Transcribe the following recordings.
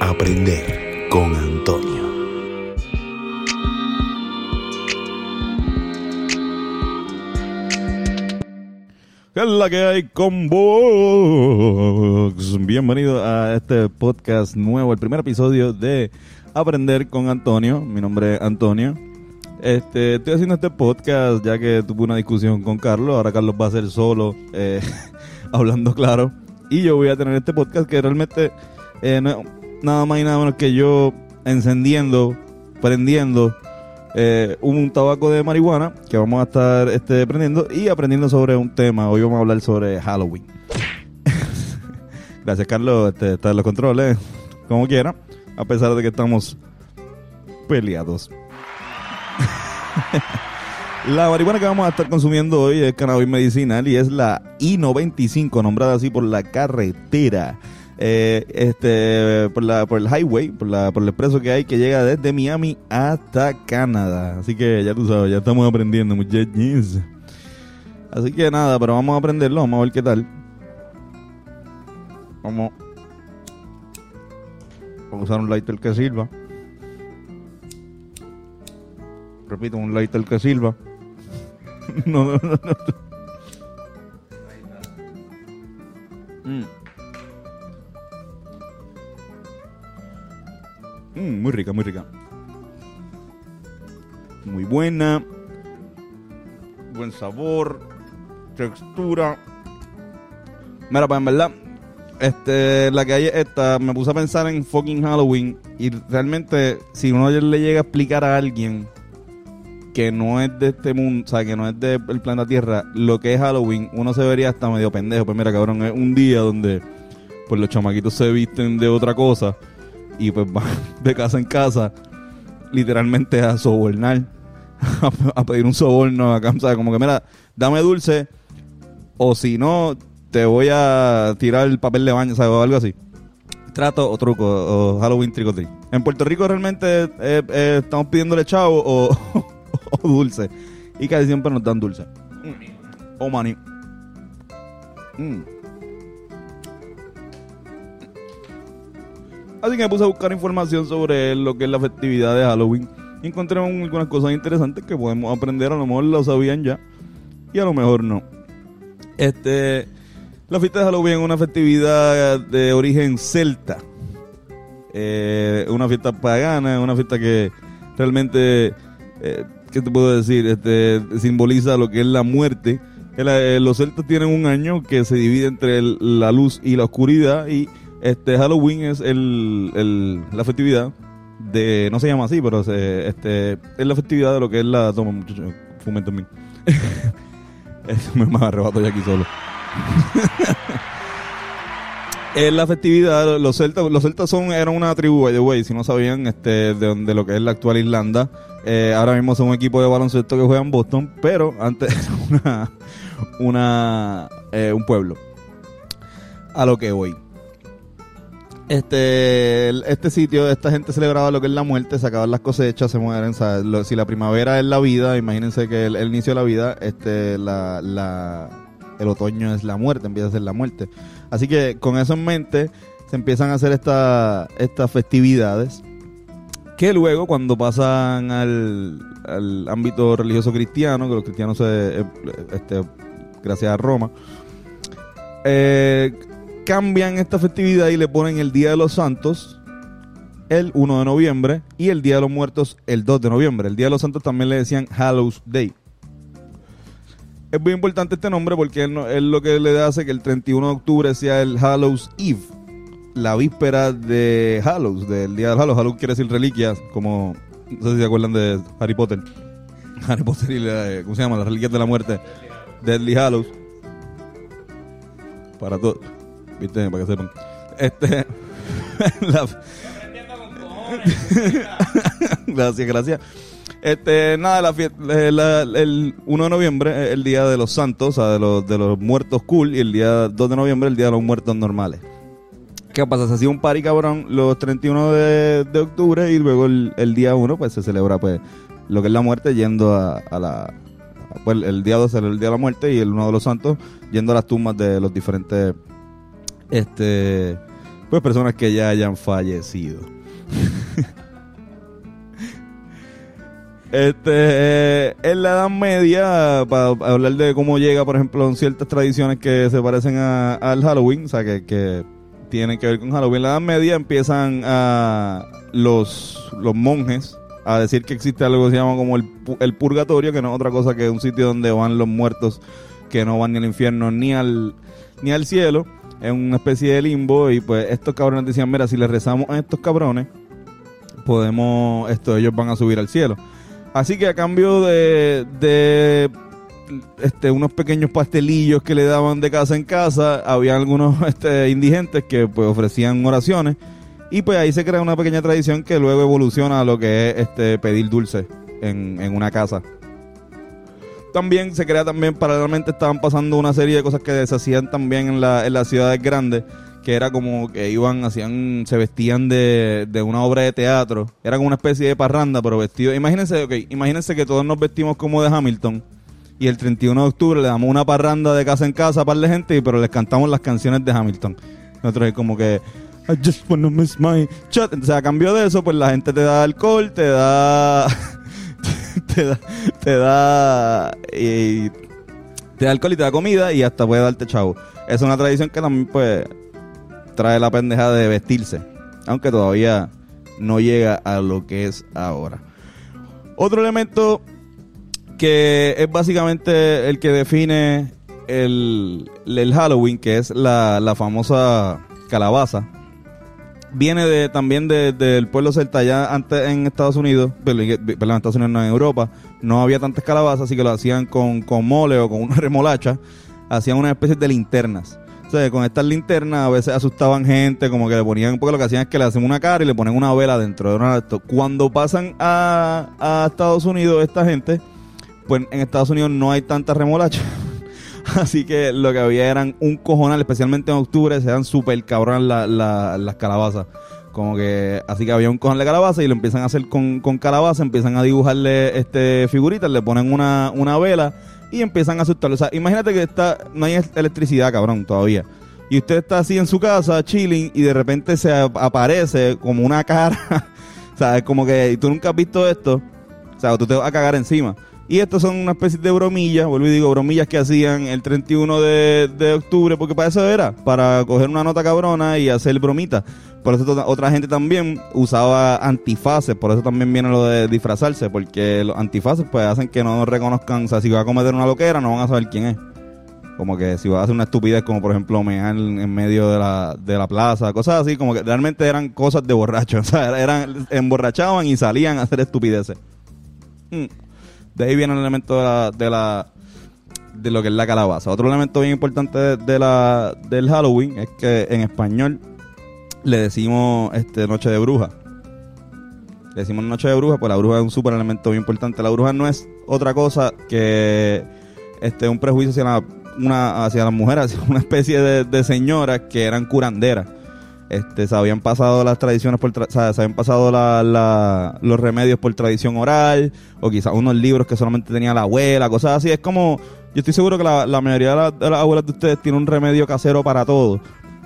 Aprender con Antonio. ¿Qué es la que hay con vos? Bienvenido a este podcast nuevo, el primer episodio de Aprender con Antonio. Mi nombre es Antonio. Este, estoy haciendo este podcast ya que tuve una discusión con Carlos. Ahora Carlos va a ser solo, eh, hablando claro. Y yo voy a tener este podcast que realmente eh, no nada más y nada menos que yo encendiendo, prendiendo eh, un tabaco de marihuana que vamos a estar este, prendiendo y aprendiendo sobre un tema. Hoy vamos a hablar sobre Halloween. Gracias, Carlos. Este, está en los controles, como quiera, a pesar de que estamos peleados. La marihuana que vamos a estar consumiendo hoy es cannabis medicinal y es la I-95, nombrada así por la carretera. Eh, este por la por el highway, por la por el expreso que hay que llega desde Miami hasta Canadá. Así que ya tú sabes, ya estamos aprendiendo, muchachos. Así que nada, pero vamos a aprenderlo, vamos a ver qué tal. Vamos a usar un lighter que sirva. Repito, un lighter que sirva. no, no, no, no. Mm, muy rica, muy rica. Muy buena. Buen sabor. Textura. Mira, pues en verdad, este, la que hay es esta, me puse a pensar en fucking Halloween. Y realmente, si uno le llega a explicar a alguien que no es de este mundo, o sea, que no es del planeta Tierra, lo que es Halloween, uno se vería hasta medio pendejo. Pues mira, cabrón, es un día donde pues los chamaquitos se visten de otra cosa y pues van de casa en casa, literalmente a sobornar, a, a pedir un soborno acá, sea, como que mira, dame dulce, o si no, te voy a tirar el papel de baño, ¿sabes? O algo así. Trato o truco, o Halloween trick or treat. En Puerto Rico realmente eh, eh, estamos pidiéndole chavo o, o dulce. Y casi siempre nos dan dulce. O maní. Mm. Así que me puse a buscar información sobre lo que es la festividad de Halloween. Y encontré algunas cosas interesantes que podemos aprender. A lo mejor lo sabían ya. Y a lo mejor no. Este. La fiesta de Halloween es una festividad de origen celta. Eh, una fiesta pagana, una fiesta que realmente, eh, ¿qué te puedo decir? Este, simboliza lo que es la muerte. Eh, los celtas tienen un año que se divide entre la luz y la oscuridad y este Halloween es el, el- la festividad de, no se llama así, pero se- este, es la festividad de lo que es la, toma muchacho, fumen también. Es- me, arrebato ya aquí solo. Es la festividad, los celtas, los celtas son, eran una tribu, by the way, si no sabían, este, de, donde lo que es la actual Irlanda. Eh, ahora mismo son un equipo de baloncesto que juega en Boston, pero antes era una, una, eh, un pueblo. A lo que voy. Este, este sitio, esta gente celebraba lo que es la muerte, sacaban las cosechas, se mueren. si la primavera es la vida, imagínense que el, el inicio de la vida, este, la, la, el otoño es la muerte, empieza a ser la muerte. Así que con eso en mente se empiezan a hacer esta- estas festividades que luego cuando pasan al, al ámbito religioso cristiano, que los cristianos se, eh, este, gracias a Roma, eh, cambian esta festividad y le ponen el Día de los Santos el 1 de noviembre y el Día de los Muertos el 2 de noviembre. El Día de los Santos también le decían Hallows Day. Es muy importante este nombre porque él lo que le hace que el 31 de octubre sea el Hallows Eve, la víspera de Hallows, del día del Hallows. Hallows quiere decir reliquias, como no sé si se acuerdan de Harry Potter. Harry Potter y la, eh, ¿cómo se llama? Las reliquias de la muerte. Deadly Hallows. Para todos. ¿Viste? Para que sepan. Este. la- gracias, gracias. Este, nada, la fiesta, el 1 de noviembre es el día de los santos, o sea, de los, de los muertos cool, y el día 2 de noviembre el día de los muertos normales. ¿Qué pasa? Se hacía un party cabrón los 31 de, de octubre y luego el, día 1 pues se celebra pues lo que es la muerte yendo a, la... Pues el día 2 era el día de la muerte y el 1 de los santos yendo a las tumbas de los diferentes este pues personas que ya hayan fallecido. Este, eh, en la Edad Media, para hablar de cómo llega, por ejemplo, ciertas tradiciones que se parecen al Halloween, o sea, que, que tienen que ver con Halloween. En la Edad Media empiezan a los, los monjes a decir que existe algo que se llama como el, el purgatorio, que no es otra cosa que un sitio donde van los muertos que no van ni al infierno ni al, ni al cielo. Es una especie de limbo y pues estos cabrones decían, mira, si les rezamos a estos cabrones, podemos, esto, ellos van a subir al cielo. Así que a cambio de, de este, unos pequeños pastelillos que le daban de casa en casa, había algunos este, indigentes que pues ofrecían oraciones y pues ahí se crea una pequeña tradición que luego evoluciona a lo que es este, pedir dulce en, en una casa. También se crea también, paralelamente estaban pasando una serie de cosas que se hacían también en, la, en las ciudades grandes que era como que iban, hacían, se vestían de, de una obra de teatro. Era como una especie de parranda, pero vestido. Imagínense, ok, imagínense que todos nos vestimos como de Hamilton. Y el 31 de octubre le damos una parranda de casa en casa para la gente, pero les cantamos las canciones de Hamilton. Nosotros como que, I just wanna miss my chat. O a cambio de eso, pues la gente te da alcohol, te da. te da. Te da. Te da alcohol y te da comida y hasta puede darte chavo. Es una tradición que también, pues trae la pendeja de vestirse, aunque todavía no llega a lo que es ahora. Otro elemento que es básicamente el que define el, el Halloween, que es la, la famosa calabaza, viene de, también del pueblo celta. Ya antes en Estados Unidos, perdón, en Estados Unidos no en Europa, no había tantas calabazas, así que lo hacían con, con mole o con una remolacha. Hacían una especie de linternas con estas linternas a veces asustaban gente, como que le ponían, porque lo que hacían es que le hacen una cara y le ponen una vela dentro de una Cuando pasan a, Estados Unidos esta gente, pues en Estados Unidos no hay tanta remolacha. Así que lo que había eran un cojonal, especialmente en octubre, se dan súper cabrón las calabazas. Como que, así que había un cojonal de calabaza y lo empiezan a hacer con, con calabaza, empiezan a dibujarle este figuritas, le ponen una, una vela y empiezan a asustarlo. O sea, imagínate que está, no hay electricidad, cabrón, todavía. Y usted está así en su casa, chilling, y de repente se aparece como una cara. o sea, es como que tú nunca has visto esto. O sea, tú te vas a cagar encima. Y estos son una especie de bromillas, vuelvo y digo, bromillas que hacían el 31 de, de octubre, porque para eso era, para coger una nota cabrona y hacer bromitas. Por eso otra gente también usaba antifaces, por eso también viene lo de disfrazarse, porque los antifaces pues hacen que no reconozcan, o sea, si va a cometer una loquera no van a saber quién es. Como que si va a hacer una estupidez como por ejemplo mear en medio de la, de la plaza, cosas así, como que realmente eran cosas de borrachos, o sea, eran, emborrachaban y salían a hacer estupideces. Hmm. De ahí viene el elemento de la, de de lo que es la calabaza. Otro elemento bien importante de la, del Halloween es que en español le decimos este Noche de Bruja. Le decimos Noche de Bruja, pues la bruja es un super elemento bien importante. La bruja no es otra cosa que este un prejuicio hacia, la, una, hacia las mujeres, una especie de, señoras que eran curanderas. Este, se habían pasado las tradiciones por se habían pasado la, los remedios por tradición oral o quizás unos libros que solamente tenía la abuela, cosas así. Es como, yo estoy seguro que la, la mayoría de, de, las abuelas de ustedes tiene un remedio casero para todo.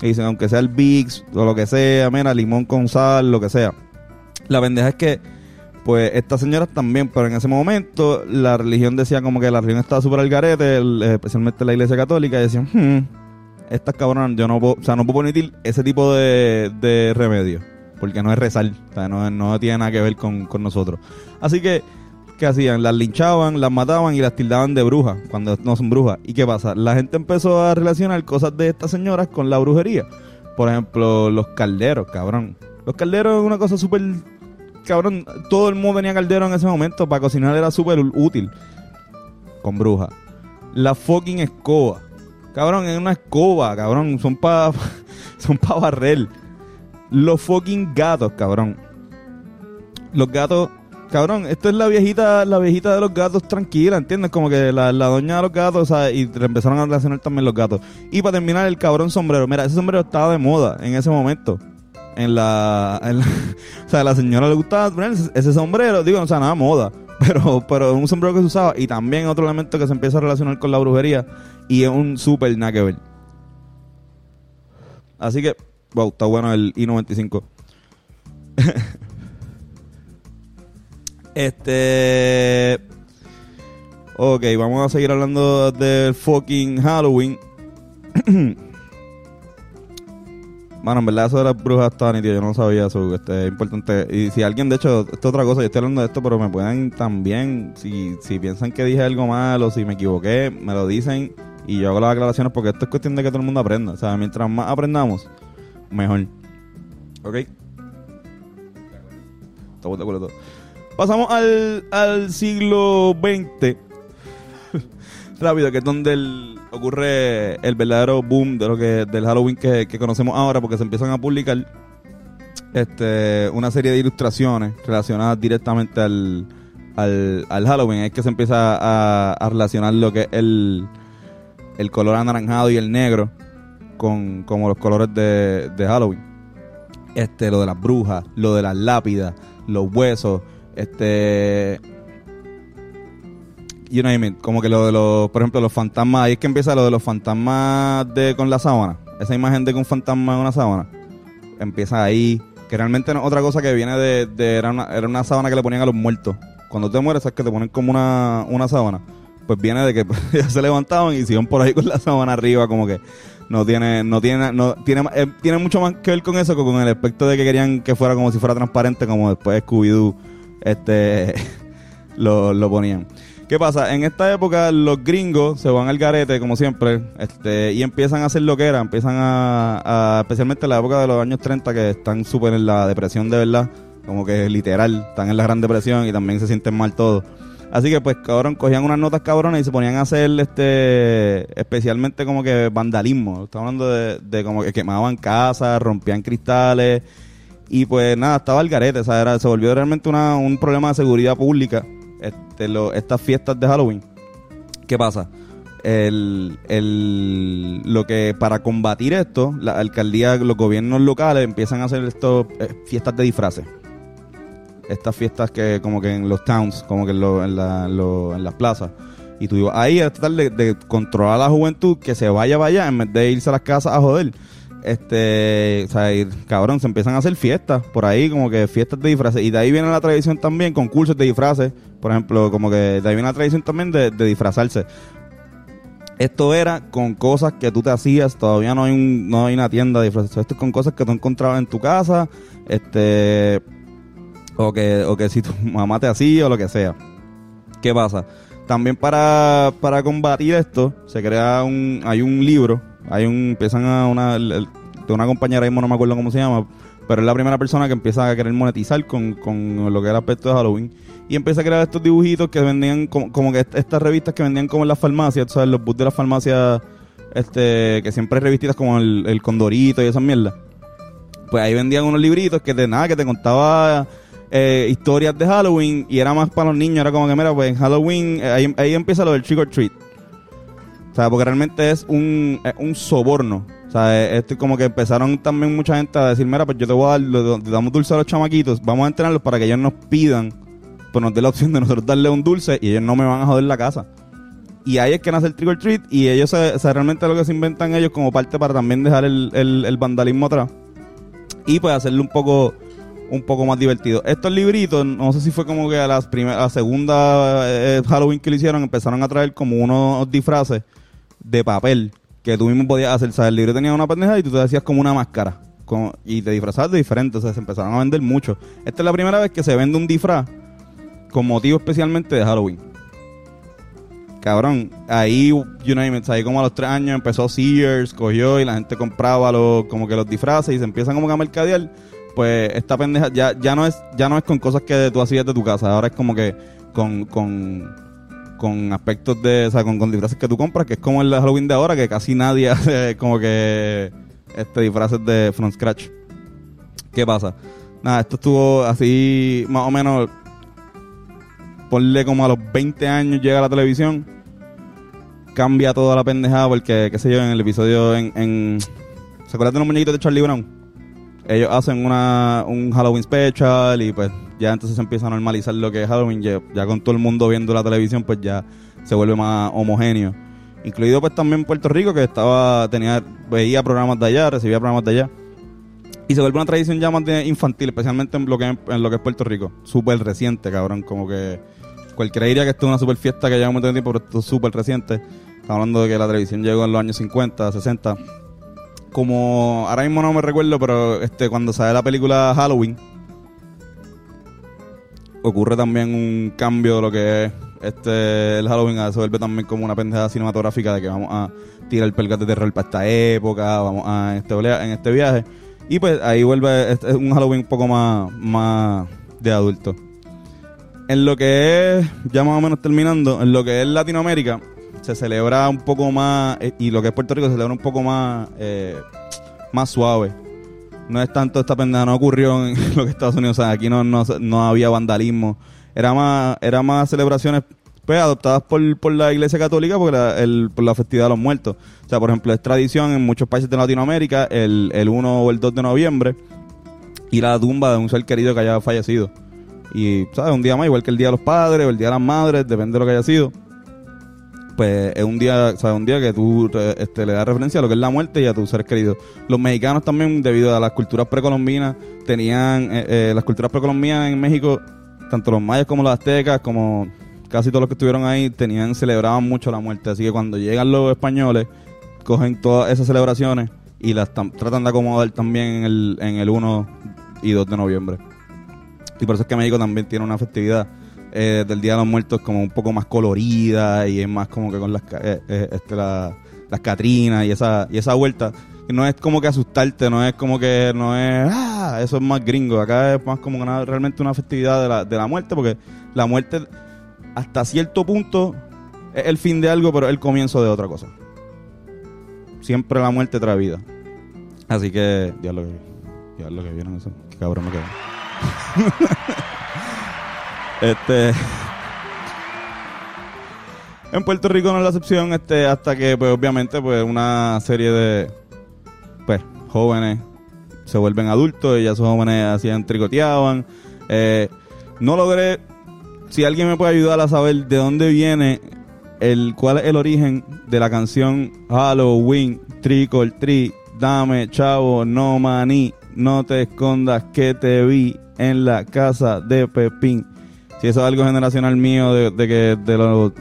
Y dicen, aunque sea el Bix o lo que sea, mira, limón con sal, lo que sea. La pendeja es que, pues, estas señoras también, pero en ese momento la religión decía como que la religión estaba súper al garete, especialmente la iglesia católica, y decían, hmm, estas cabronas, yo no puedo, o sea, no puedo permitir ese tipo de, de remedio, porque no es rezar, o sea, no, no tiene nada que ver con, con nosotros. Así que ¿qué hacían? Las linchaban, las mataban y las tildaban de brujas, cuando no son brujas. ¿Y qué pasa? La gente empezó a relacionar cosas de estas señoras con la brujería. Por ejemplo, los calderos, cabrón. Los calderos es una cosa súper... Cabrón, todo el mundo tenía caldero en ese momento. Para cocinar era súper útil. Con brujas. La fucking escoba. Cabrón, es una escoba, cabrón. Son para... son para barrer. Los fucking gatos, cabrón. Los gatos cabrón, esto es la viejita, la viejita de los gatos tranquila, ¿entiendes? Como que la, doña de los gatos, o sea, y empezaron a relacionar también los gatos. Y para terminar, el cabrón sombrero. Mira, ese sombrero estaba de moda en ese momento. En la, o sea, a la señora le gustaba ese, sombrero, digo, o sea, nada moda, pero, pero un sombrero que se usaba. Y también otro elemento que se empieza a relacionar con la brujería y es un súper nada que. Así que Wow, está bueno el i95. este. Ok, vamos a seguir hablando del fucking Halloween. Bueno, en verdad eso de las brujas está nítido, yo no sabía eso, este, es importante. Y si alguien, de hecho, esto es otra cosa, yo estoy hablando de esto, pero me pueden también, si, si piensan que dije algo malo, si me equivoqué, me lo dicen y yo hago las aclaraciones porque esto es cuestión de que todo el mundo aprenda. O sea, mientras más aprendamos, mejor. ¿Ok? Estamos de acuerdo. Pasamos al, al siglo XX. Rápido, que es donde ocurre el verdadero boom de lo que del Halloween que, conocemos ahora, porque se empiezan a publicar este una serie de ilustraciones relacionadas directamente al, al, al Halloween. Es que se empieza a, a relacionar lo que es el, el color anaranjado y el negro con como los colores de, de Halloween. Este, lo de las brujas, lo de las lápidas, los huesos, este you know what mean? como que lo de los, por ejemplo, los fantasmas, ahí es que empieza lo de los fantasmas de con la sábana, esa imagen de que un fantasma en una sábana, empieza ahí, que realmente no es otra cosa que viene de, de era, una, era una sábana que le ponían a los muertos. Cuando te mueres, es que te ponen como una, una sábana. Pues viene de que ya se levantaban y siguen por ahí con la sábana arriba, como que no tiene, no tiene, no tiene, eh, tiene mucho más que ver con eso que con el aspecto de que querían que fuera como si fuera transparente, como después Scooby-Doo este, lo, lo ponían. ¿Qué pasa? En esta época los gringos se van al garete, como siempre, este, y empiezan a hacer lo que era, empiezan a, a especialmente en la época de los años 30, que están súper en la depresión de verdad, como que literal, están en la gran depresión y también se sienten mal todos. Así que pues cabrón, cogían unas notas cabronas y se ponían a hacer este especialmente como que vandalismo. Estamos hablando de, de como que quemaban casas, rompían cristales y pues nada, estaba el garete, o sea, era, se volvió realmente una, un problema de seguridad pública estas fiestas de Halloween. ¿Qué pasa? El, el- lo que para combatir esto, la alcaldía, los gobiernos locales empiezan a hacer estos eh, fiestas de disfraces. Estas fiestas que como que en los towns, como que en, lo- en, la- lo- en las plazas. Y tú ibas ahí a tratar de, de controlar a la juventud que se vaya para allá en vez de irse a las casas a joder. Este, o sea, cabrón, se empiezan a hacer fiestas por ahí, como que fiestas de disfraces. Y de ahí viene la tradición también, concursos de disfraces. Por ejemplo, como que de ahí viene la tradición también de, de disfrazarse. Esto era con cosas que tú te hacías, todavía no hay, un, no hay una tienda de disfraces. Esto es con cosas que tú encontrabas en tu casa, este, o que, o que si tu mamá te hacía o lo que sea. ¿Qué pasa? También para, para combatir esto, se crea un, hay un libro, hay un, empiezan a una, de una compañera mismo no me acuerdo cómo se llama, pero es la primera persona que empieza a querer monetizar con, con lo que era aspecto de Halloween. Y empieza a crear estos dibujitos que vendían como, como que est- estas revistas que vendían como en las farmacias, tú ¿sabes? Los booths de las farmacias, este, que siempre hay revistitas como el, el Condorito y esas mierdas. Pues ahí vendían unos libritos que de nada, que te contaba eh, historias de Halloween y era más para los niños, era como que mira, pues en Halloween, eh, ahí, ahí empieza lo del trick or treat. O sea, porque realmente es un, es un soborno. O sea, es- es como que empezaron también mucha gente a decir, mira, pues yo te voy a dar, le, damos dulce a los chamaquitos, vamos a entrenarlos para que ellos nos pidan, pues nos dé la opción de nosotros darle un dulce y ellos no me van a joder la casa. Y ahí es que nace el trick or treat y ellos, se, o sea, realmente lo que se inventan ellos como parte para también dejar el, el, el vandalismo atrás y pues hacerlo un poco un poco más divertido. Estos libritos, no sé si fue como que a las la segunda eh, Halloween que lo hicieron, empezaron a traer como unos disfraces de papel que tú mismo podías hacer. O sea, el libro tenía una pendeja y tú te hacías como una máscara. y te disfrazabas de diferente. O sea, se empezaron a vender mucho. Esta es la primera vez que se vende un disfraz con motivo especialmente de Halloween. Cabrón, ahí, you it, ahí como a los tres años empezó Sears, cogió y la gente compraba los, como que los disfraces y se empiezan como que a mercadear. Pues esta pendeja ya, ya no es, ya no es con cosas que tú hacías de tu casa, ahora es como que con, con, con aspectos de, o sea, con, con disfraces que tú compras, que es como el Halloween de ahora, que casi nadie hace como que este disfraces de from scratch. ¿Qué pasa? Nada, esto estuvo así, más o menos, ponle como a los 20 años llega a la televisión, cambia toda la pendejada porque, qué sé yo, en el episodio en... en ¿Se acuerdan de los muñequitos de Charlie Brown? Ellos hacen una, un Halloween special y pues ya entonces se empieza a normalizar lo que es Halloween, ya, con todo el mundo viendo la televisión pues ya se vuelve más homogéneo. Incluido pues también Puerto Rico que estaba, tenía, veía programas de allá, recibía programas de allá. Y se vuelve una tradición ya más de infantil, especialmente en lo que, en lo que es Puerto Rico. Súper reciente, cabrón. Como que cualquiera diría que esto es una super fiesta que lleva un montón tiempo, pero esto es súper reciente. Estamos hablando de que la televisión llegó en los años 50, 60. Como ahora mismo no me recuerdo, pero este cuando sale la película Halloween, ocurre también un cambio de lo que es este el Halloween se vuelve también como una pendejada cinematográfica de que vamos a tirar el pelgate de terror para esta época, vamos a este, en este viaje. Y pues ahí vuelve es un Halloween un poco más, más de adulto. En lo que es, ya más o menos terminando, en lo que es Latinoamérica, se celebra un poco más, eh, y lo que es Puerto Rico se celebra un poco más, eh, más suave. No es tanto esta pendeja, no ocurrió en lo que Estados Unidos, o sea, aquí no, no, no había vandalismo. Era más, era más celebraciones pues, adoptadas por, por la Iglesia Católica por la, el, por la festividad de los muertos. O sea, por ejemplo, es tradición en muchos países de Latinoamérica el, el 1 o el 2 de noviembre ir a la tumba de un ser querido que haya fallecido. Y, ¿sabes? Un día más, igual que el Día de los Padres o el Día de las Madres, depende de lo que haya sido. Pues es un día, ¿sabes? Un día que tú este, le das referencia a lo que es la muerte y a tus seres queridos. Los mexicanos también, debido a las culturas precolombinas, tenían, eh, eh, las culturas precolombinas en México, tanto los mayas como los aztecas, como casi todos los que estuvieron ahí tenían celebraban mucho la muerte. Así que cuando llegan los españoles, cogen todas esas celebraciones y las tratan de acomodar también en el, en el 1 y 2 de noviembre. Y por eso es que México también tiene una festividad eh, del Día de los Muertos como un poco más colorida y es más como que con las, eh, eh, este, las Catrinas y esa, y esa vuelta. No es como que asustarte, no es como que no es, ah, eso es más gringo. Acá es más como realmente una festividad de la, de la muerte porque la muerte hasta cierto punto es el fin de algo, pero es el comienzo de otra cosa. Siempre la muerte trae vida. Así que, ya lo que, ya lo que vieron eso. Qué cabrón me. este. En Puerto Rico no es la excepción, este, hasta que, pues, obviamente, pues, una serie de, pues, jóvenes se vuelven adultos y ya esos jóvenes hacían tricoteaban. Eh, no logré si alguien me puede ayudar a saber de dónde viene el cuál es el origen de la canción Halloween, Trick or Dame, chavo, no maní, no te escondas que te vi en la casa de Pepín. Si eso es algo generacional mío de, que de los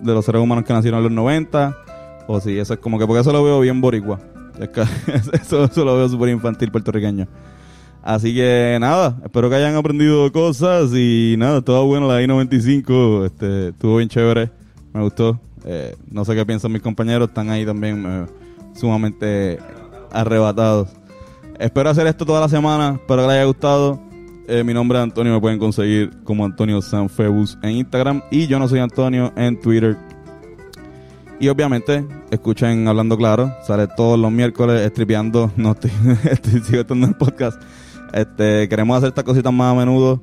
de los seres humanos que nacieron en los 90 o si eso es como que porque eso lo veo bien boricua. eso, eso lo veo súper infantil puertorriqueño. Así que nada, espero que hayan aprendido cosas y nada, todo bueno la I-95, este, estuvo bien chévere, me gustó. Eh, no sé qué piensan mis compañeros, están ahí también eh, sumamente arrebatados. Espero hacer esto toda la semana, espero que les haya gustado. Eh, mi nombre es Antonio, me pueden conseguir como Antonio Sanfebus en Instagram y yo no soy Antonio en Twitter. Y obviamente, escuchen Hablando Claro, sale todos los miércoles estripeando, no estoy, estoy sigo estando en el podcast este, queremos hacer estas cositas más a menudo.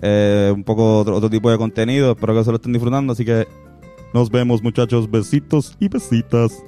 Eh, un poco otro, otro, tipo de contenido. Espero que se lo estén disfrutando. Así que nos vemos, muchachos. Besitos y besitas.